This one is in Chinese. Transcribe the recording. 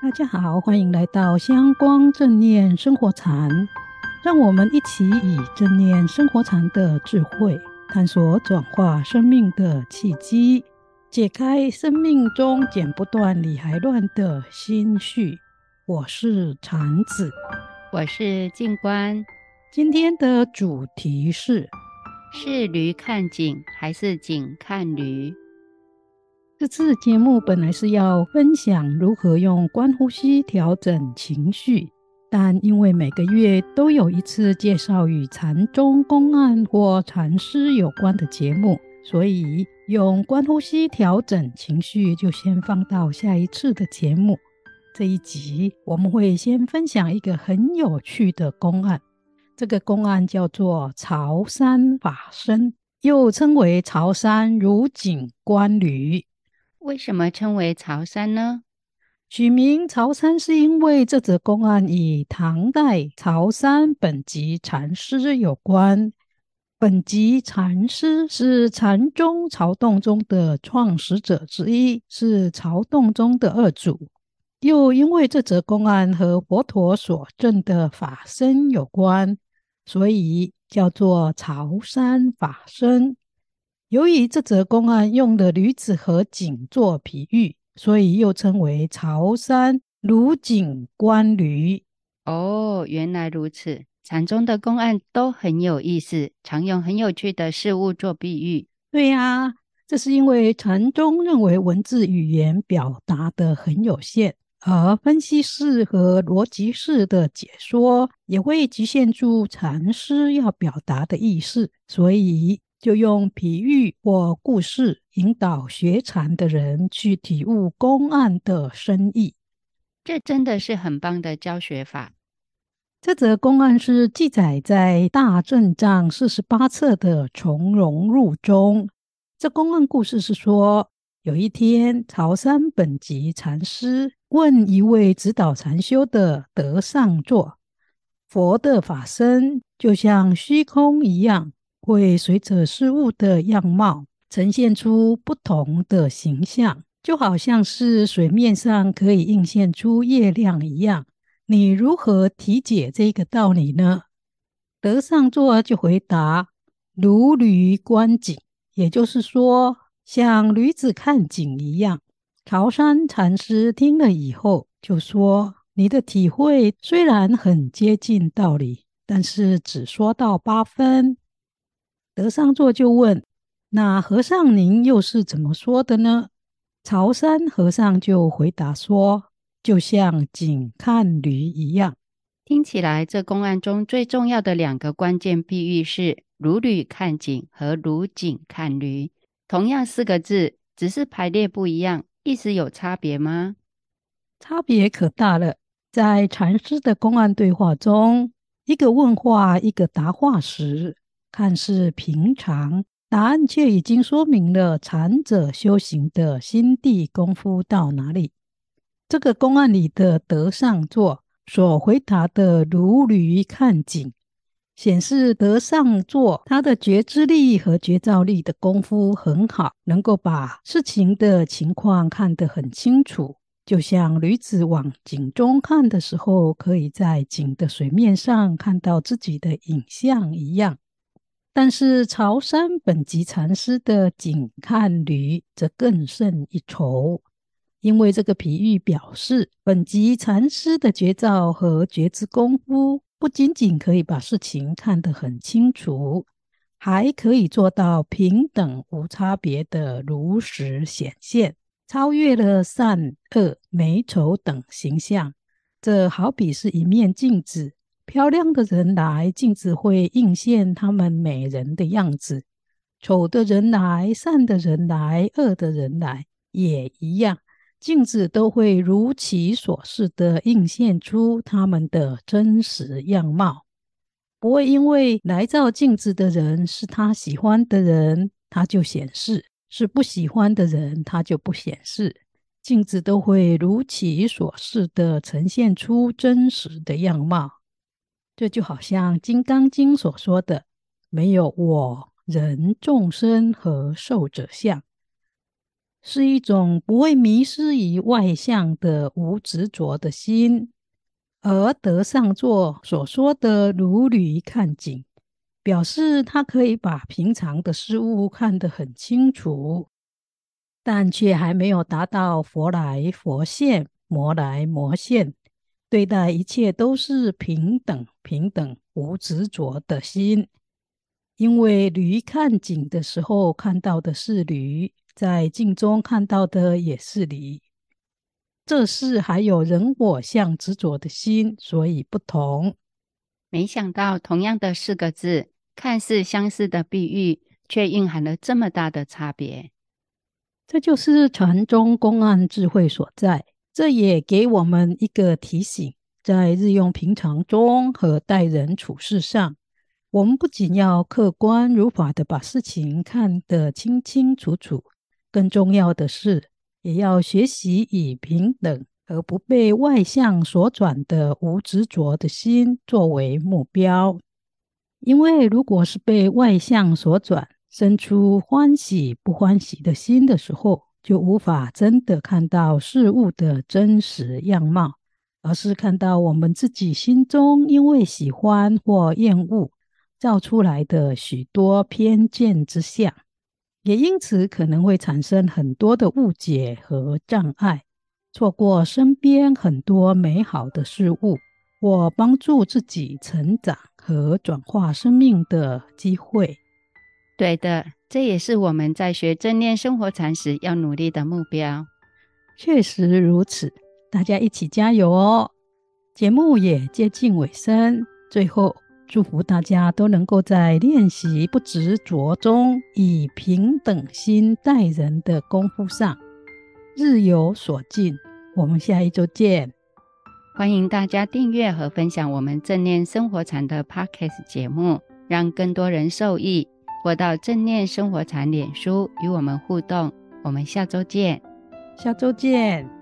大家好，欢迎来到香光正念生活禅，让我们一起以正念生活禅的智慧，探索转化生命的契机，解开生命中剪不断理还乱的心绪。我是禅子，我是静观。今天的主题是：是驴看景，还是景看驴？这次节目本来是要分享如何用观呼吸调整情绪，但因为每个月都有一次介绍与禅宗公案或禅师有关的节目，所以用观呼吸调整情绪就先放到下一次的节目。这一集我们会先分享一个很有趣的公案，这个公案叫做曹山法身，又称为曹山如景观旅。为什么称为曹山呢？取名曹山是因为这则公案与唐代曹山本寂禅师有关。本寂禅师是禅宗曹洞宗的创始者之一，是曹洞宗的二祖。又因为这则公案和佛陀所证的法身有关，所以叫做曹山法身。由于这则公案用的驴子和景做比喻，所以又称为潮山如景观驴。哦，原来如此。禅宗的公案都很有意思，常用很有趣的事物做比喻。对呀、啊，这是因为禅宗认为文字语言表达得很有限，而分析式和逻辑式的解说也会局限住禅师要表达的意思，所以。就用比喻或故事引导学禅的人去体悟公案的深意，这真的是很棒的教学法。这则公案是记载在《大正藏》四十八册的从容入中。这公案故事是说，有一天，曹山本寂禅师问一位指导禅修的德上座：“佛的法身就像虚空一样。”会随着事物的样貌呈现出不同的形象，就好像是水面上可以映现出月亮一样。你如何体解这个道理呢？德上座就回答：如驴观景，也就是说，像驴子看景一样。曹山禅师听了以后就说：你的体会虽然很接近道理，但是只说到八分。德上座就问：“那和尚您又是怎么说的呢？”朝山和尚就回答说：“就像景看驴一样。”听起来，这公案中最重要的两个关键比喻是“如驴看景”和“如景看驴”。同样四个字，只是排列不一样，意思有差别吗？差别可大了。在禅师的公案对话中，一个问话，一个答话时，看似平常，答案却已经说明了禅者修行的心地功夫到哪里。这个公案里的德上座所回答的“如驴看景”，显示德上座他的觉知力和觉照力的功夫很好，能够把事情的情况看得很清楚，就像驴子往井中看的时候，可以在井的水面上看到自己的影像一样。但是曹山本寂禅师的景看驴则更胜一筹，因为这个比喻表示，本寂禅师的觉照和觉知功夫不仅仅可以把事情看得很清楚，还可以做到平等无差别的如实显现，超越了善恶美丑等形象。这好比是一面镜子。漂亮的人来，镜子会映现他们美人的样子；丑的人来，善的人来，恶的人来，也一样，镜子都会如其所示的映现出他们的真实样貌。不会因为来照镜子的人是他喜欢的人，他就显示；是不喜欢的人，他就不显示。镜子都会如其所示的呈现出真实的样貌。这就好像《金刚经》所说的：“没有我、人、众生和受者相。”是一种不会迷失于外相的无执着的心。而德上座所说的如履看景，表示他可以把平常的事物看得很清楚，但却还没有达到佛来佛现、魔来魔现，对待一切都是平等、平等、无执着的心。因为驴看景的时候看到的是驴，在镜中看到的也是驴。这是还有人我相执着的心，所以不同。没想到同样的四个字，看似相似的比喻，却蕴含了这么大的差别。这就是禅宗公案智慧所在。这也给我们一个提醒：在日用平常中和待人处事上，我们不仅要客观如法的把事情看得清清楚楚，更重要的是，也要学习以平等而不被外相所转的无执着的心作为目标，因为如果是被外相所转，生出欢喜不欢喜的心的时候，就无法真的看到事物的真实样貌，而是看到我们自己心中因为喜欢或厌恶造出来的许多偏见之相。也因此可能会产生很多的误解和障碍，错过身边很多美好的事物，或帮助自己成长和转化生命的机会。对的，这也是我们在学正念生活禅时要努力的目标。确实如此，大家一起加油哦！节目也接近尾声，最后。祝福大家都能够在练习不执着中，以平等心待人的功夫上日有所进。我们下一周见！欢迎大家订阅和分享我们正念生活禅的 Podcast 节目，让更多人受益。或到正念生活禅脸书与我们互动。我们下周见！下周见！